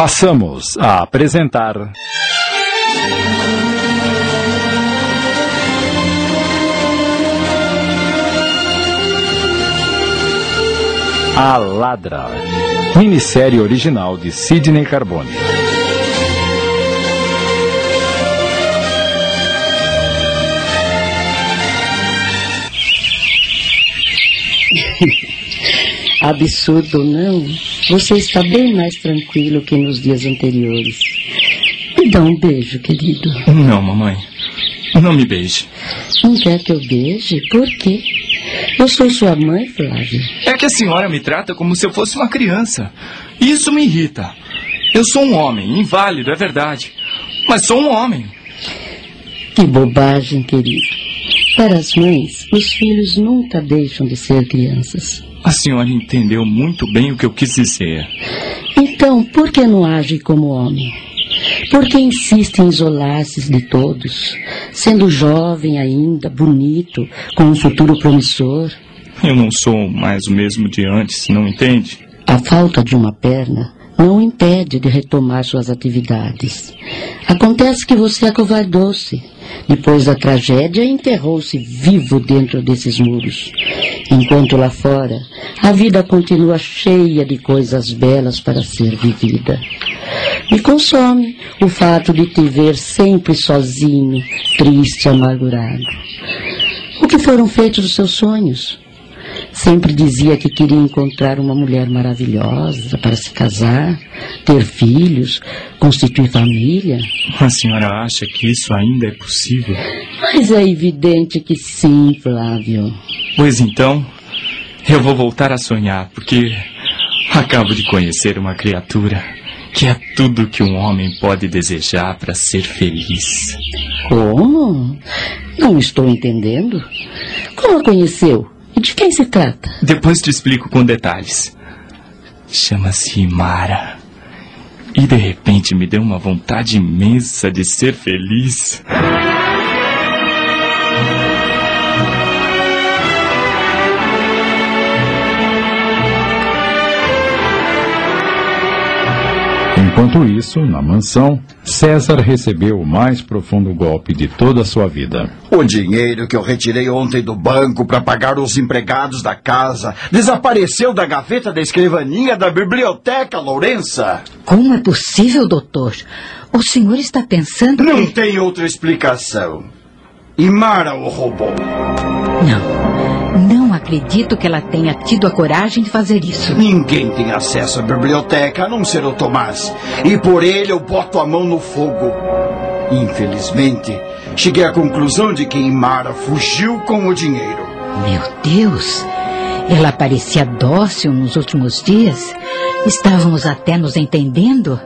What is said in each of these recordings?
Passamos a apresentar. A Ladra, minissérie original de Sidney Carbone. Absurdo, não? Você está bem mais tranquilo que nos dias anteriores. Me dá um beijo, querido. Não, mamãe. Não me beije. Não quer que eu beije? Por quê? Eu sou sua mãe, Flávio. É que a senhora me trata como se eu fosse uma criança. Isso me irrita. Eu sou um homem, inválido, é verdade. Mas sou um homem. Que bobagem, querido. Para as mães, os filhos nunca deixam de ser crianças. A senhora entendeu muito bem o que eu quis dizer. Então, por que não age como homem? Por que insiste em isolar-se de todos, sendo jovem ainda, bonito, com um futuro promissor? Eu não sou mais o mesmo de antes, não entende? A falta de uma perna não o impede de retomar suas atividades. Acontece que você acovardou-se. Depois da tragédia, enterrou-se vivo dentro desses muros. Enquanto lá fora, a vida continua cheia de coisas belas para ser vivida. Me consome o fato de te ver sempre sozinho, triste, amargurado. O que foram feitos os seus sonhos? Sempre dizia que queria encontrar uma mulher maravilhosa para se casar, ter filhos, constituir família. A senhora acha que isso ainda é possível? Mas é evidente que sim, Flávio. Pois então, eu vou voltar a sonhar, porque acabo de conhecer uma criatura que é tudo que um homem pode desejar para ser feliz. Como? Não estou entendendo. Como a conheceu? De quem se trata? Depois te explico com detalhes. Chama-se Mara. E de repente me deu uma vontade imensa de ser feliz. Enquanto isso, na mansão, César recebeu o mais profundo golpe de toda a sua vida. O dinheiro que eu retirei ontem do banco para pagar os empregados da casa desapareceu da gaveta da escrivaninha da biblioteca, Lourença. Como é possível, doutor? O senhor está pensando Não que... tem outra explicação. E Mara o roubou. Não, não acredito que ela tenha tido a coragem de fazer isso. Ninguém tem acesso à biblioteca a não ser o Tomás. E por ele eu boto a mão no fogo. Infelizmente, cheguei à conclusão de que Imara fugiu com o dinheiro. Meu Deus! Ela parecia dócil nos últimos dias. Estávamos até nos entendendo.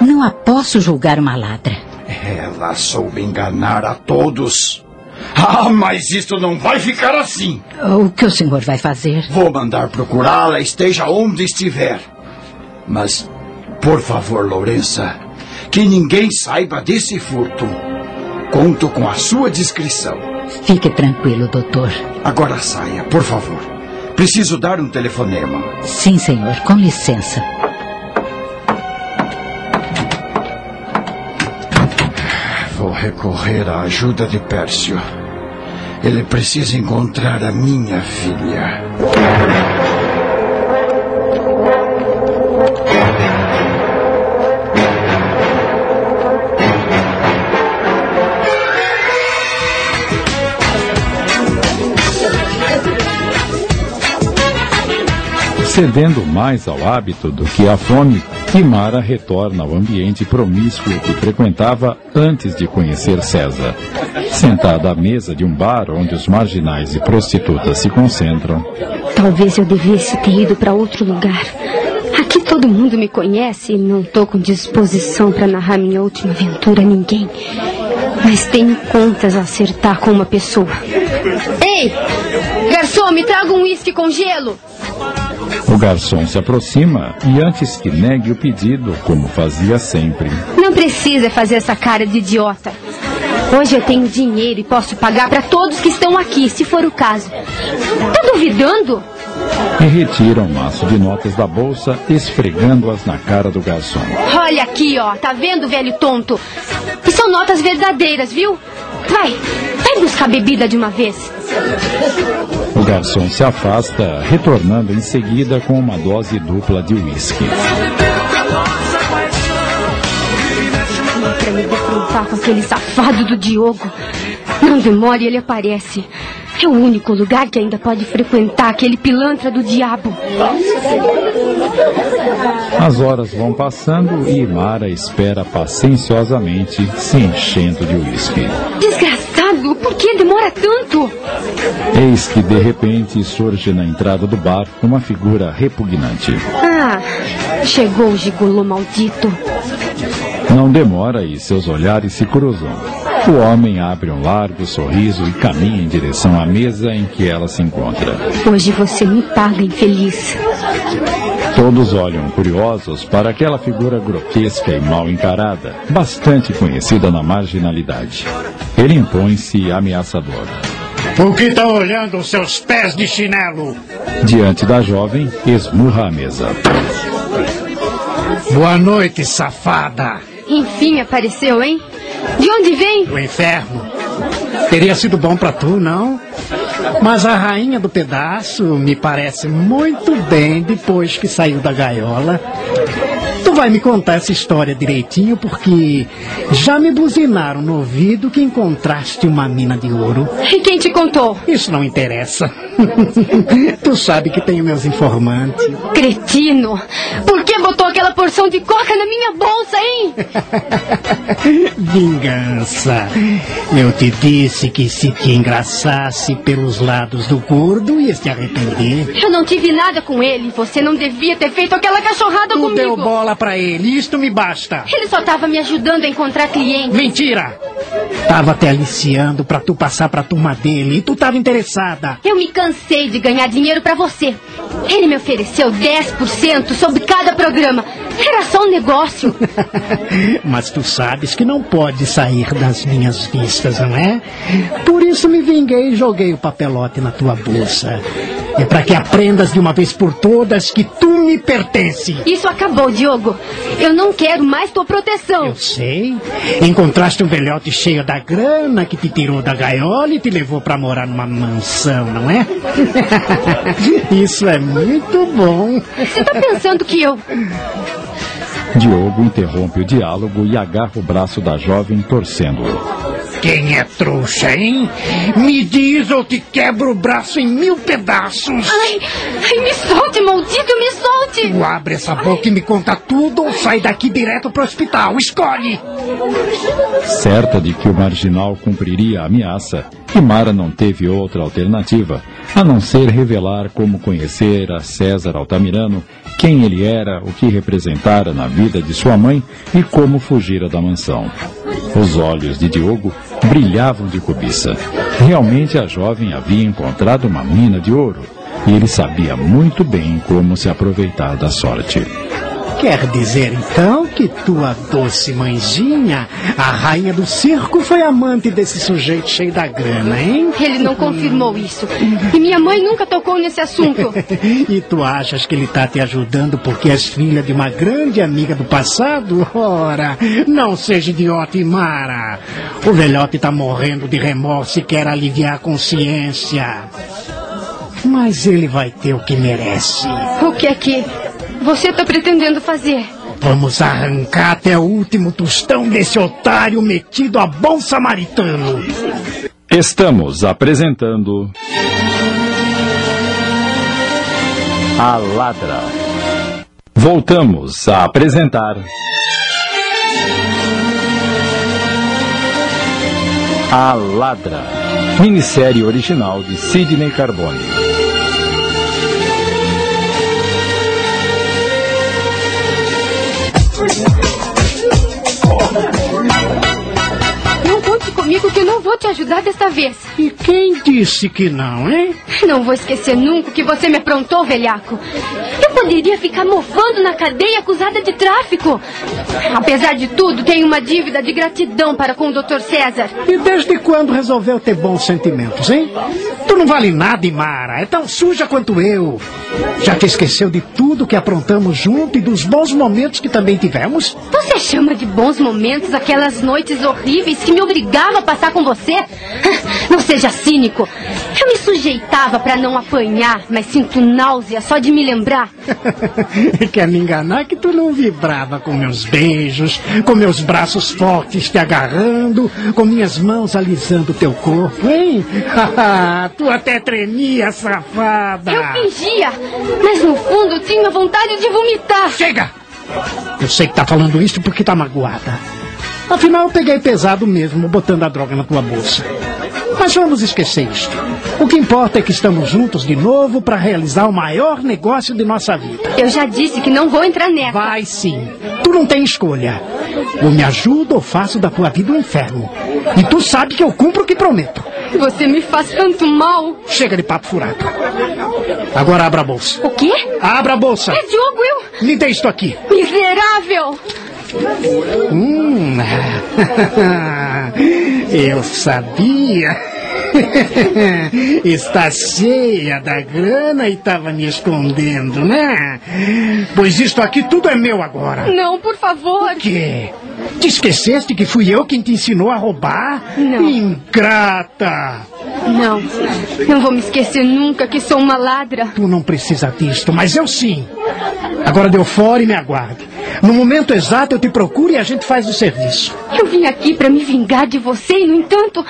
Não a posso julgar uma ladra. Ela soube enganar a todos. Ah, mas isto não vai ficar assim. O que o senhor vai fazer? Vou mandar procurá-la, esteja onde estiver. Mas, por favor, Lourença, que ninguém saiba desse furto. Conto com a sua discrição. Fique tranquilo, doutor. Agora saia, por favor. Preciso dar um telefonema. Sim, senhor, com licença. Vou recorrer à ajuda de Pércio. Ele precisa encontrar a minha filha. Cedendo mais ao hábito do que à fome, Kimara retorna ao ambiente promíscuo que frequentava antes de conhecer César. Sentada à mesa de um bar onde os marginais e prostitutas se concentram, Talvez eu devesse ter ido para outro lugar. Aqui todo mundo me conhece e não estou com disposição para narrar minha última aventura a ninguém. Mas tenho contas a acertar com uma pessoa. Ei! Garçom, me traga um uísque com gelo! O garçom se aproxima e antes que negue o pedido, como fazia sempre, Não precisa fazer essa cara de idiota. Hoje eu tenho dinheiro e posso pagar para todos que estão aqui, se for o caso. Tá duvidando? e retira um maço de notas da bolsa, esfregando-as na cara do garçom. Olha aqui, ó. Tá vendo, velho tonto? E são notas verdadeiras, viu? Vai, vai buscar bebida de uma vez. O garçom se afasta, retornando em seguida com uma dose dupla de uísque. Pra me defrontar com aquele safado do Diogo. Não demore, ele aparece. É o único lugar que ainda pode frequentar aquele pilantra do diabo. As horas vão passando e Mara espera pacienciosamente, se enchendo de uísque. Desgraçado, demora tanto? Eis que de repente surge na entrada do bar uma figura repugnante. Ah, chegou o gigolô maldito. Não demora e seus olhares se cruzam. O homem abre um largo sorriso e caminha em direção à mesa em que ela se encontra. Hoje você me paga, infeliz. Todos olham curiosos para aquela figura grotesca e mal encarada, bastante conhecida na marginalidade. Ele impõe-se ameaçador. O que estão olhando os seus pés de chinelo? Diante da jovem, esmurra a mesa. Boa noite, safada. Enfim apareceu, hein? De onde vem? Do inferno. Teria sido bom pra tu, não? Mas a rainha do pedaço me parece muito bem depois que saiu da gaiola. Tu vai me contar essa história direitinho porque já me buzinaram no ouvido que encontraste uma mina de ouro. E quem te contou? Isso não interessa. tu sabe que tenho meus informantes. Cretino! Por que botou aquela porção de coca na minha bolsa, hein? Vingança. Eu te disse que se te engraçasse pelos lados do gordo, ia se arrepender. Eu não tive nada com ele. Você não devia ter feito aquela cachorrada Tu comigo. deu bola pra ele, isto me basta. Ele só tava me ajudando a encontrar clientes. Mentira! Tava te aliciando pra tu passar pra turma dele e tu tava interessada. Eu me cansei de ganhar dinheiro pra você. Ele me ofereceu 10% sobre cada programa. Era só um negócio. Mas tu sabes que não pode sair das minhas vistas, não é? Por isso me vinguei e joguei o papelote na tua bolsa. É para que aprendas de uma vez por todas que tu me pertence. Isso acabou, Diogo. Eu não quero mais tua proteção. Eu sei. Encontraste um velhote cheio da grana que te tirou da gaiola e te levou para morar numa mansão, não é? Isso é muito bom. Você tá pensando que eu. Diogo interrompe o diálogo e agarra o braço da jovem, torcendo-o. Quem é trouxa, hein? Me diz ou te quebro o braço em mil pedaços. Ai, ai, me solte, maldito, me solte! Tu abre essa boca e me conta tudo ou sai daqui direto pro hospital. Escolhe! Certa de que o marginal cumpriria a ameaça, Imara não teve outra alternativa a não ser revelar como conhecer a César Altamirano, quem ele era, o que representara na vida de sua mãe e como fugira da mansão. Os olhos de Diogo brilhavam de cobiça. Realmente a jovem havia encontrado uma mina de ouro e ele sabia muito bem como se aproveitar da sorte. Quer dizer então que tua doce mãezinha, a rainha do circo, foi amante desse sujeito cheio da grana, hein? Ele não confirmou isso. E minha mãe nunca tocou nesse assunto. e tu achas que ele tá te ajudando porque és filha de uma grande amiga do passado? Ora, não seja idiota, Imara. O velhote tá morrendo de remorso e quer aliviar a consciência. Mas ele vai ter o que merece. O que é que você tá pretendendo fazer? Vamos arrancar até o último tostão desse otário metido a bom samaritano. Estamos apresentando. A Ladra. Voltamos a apresentar. A Ladra. Minissérie original de Sidney Carbone. Não conte comigo que eu não vou te ajudar desta vez. E quem disse que não, hein? Não vou esquecer nunca o que você me aprontou, velhaco. Eu poderia ficar mofando na cadeia acusada de tráfico. Apesar de tudo, tenho uma dívida de gratidão para com o Dr. César. E desde quando resolveu ter bons sentimentos, hein? Não vale nada, Imara. É tão suja quanto eu. Já te esqueceu de tudo que aprontamos junto e dos bons momentos que também tivemos? Você chama de bons momentos aquelas noites horríveis que me obrigavam a passar com você? Não seja cínico. Eu me sujeitava para não apanhar, mas sinto náusea só de me lembrar. Quer me enganar que tu não vibrava com meus beijos, com meus braços fortes te agarrando, com minhas mãos alisando teu corpo, hein? tu até tremia, safada. Eu fingia, mas no fundo tinha vontade de vomitar. Chega! Eu sei que tá falando isso porque tá magoada. Afinal, eu peguei pesado mesmo botando a droga na tua bolsa. Mas vamos esquecer isso. O que importa é que estamos juntos de novo para realizar o maior negócio de nossa vida. Eu já disse que não vou entrar nessa. Vai sim. Tu não tem escolha. Ou me ajuda ou faço da tua vida um inferno. E tu sabe que eu cumpro o que prometo. Você me faz tanto mal. Chega de papo furado. Agora abra a bolsa. O quê? Abra a bolsa. É Diogo, eu... Me dê isto aqui. Miserável! Hum, eu sabia. Está cheia da grana e estava me escondendo, né? Pois isto aqui tudo é meu agora. Não, por favor. O quê? Te esqueceste que fui eu quem te ensinou a roubar? Não. Ingrata! Não, não vou me esquecer nunca que sou uma ladra. Tu não precisa disto, mas eu sim. Agora deu fora e me aguarde. No momento exato eu te procuro e a gente faz o serviço. Eu vim aqui para me vingar de você e, no entanto,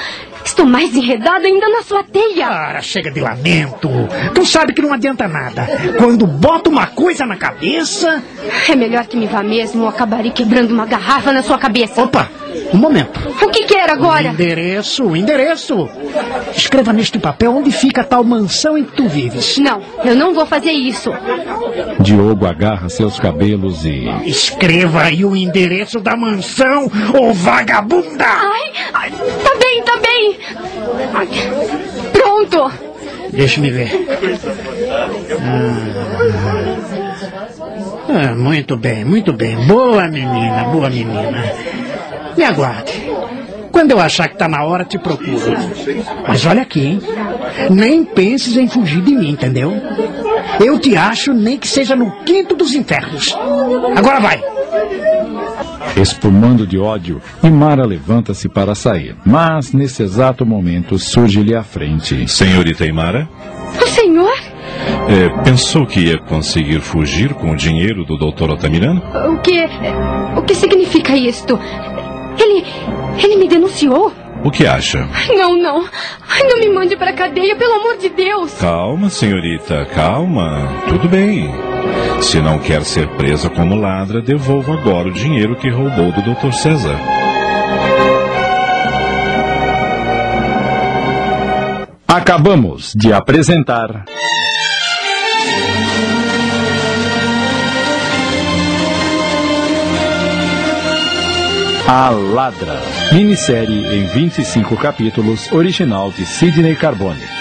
estou mais enredada ainda na sua teia. Cara, chega de lamento. Tu sabe que não adianta nada. Quando bota uma coisa na cabeça. É melhor que me vá mesmo ou acabarei quebrando uma garrafa na sua cabeça. Opa, um momento. O que quer agora? O endereço, o endereço. Escreva neste papel onde fica a tal mansão em que tu vives. Não, eu não vou fazer isso. Diogo agarra seus cabelos e. Escreva aí o endereço da mansão, ô vagabunda! Ai, ai, tá bem, tá bem. Ai, pronto. Deixa-me ver. Ah, muito bem, muito bem. Boa menina, boa menina. Me aguarde. Quando eu achar que tá na hora, te procuro. Mas olha aqui, hein? Nem penses em fugir de mim, entendeu? Eu te acho nem que seja no quinto dos infernos. Agora vai! Espumando de ódio, Imara levanta-se para sair, mas nesse exato momento surge-lhe à frente. Senhorita Imara, O senhor? é, pensou que ia conseguir fugir com o dinheiro do Dr. Altamirano? O que. O que significa isto? Ele. Me denunciou? O que acha? Não, não. Não me mande para a cadeia, pelo amor de Deus. Calma, senhorita, calma. Tudo bem. Se não quer ser presa como ladra, devolva agora o dinheiro que roubou do Dr. César. Acabamos de apresentar. A Ladra, minissérie em 25 capítulos, original de Sidney Carbone.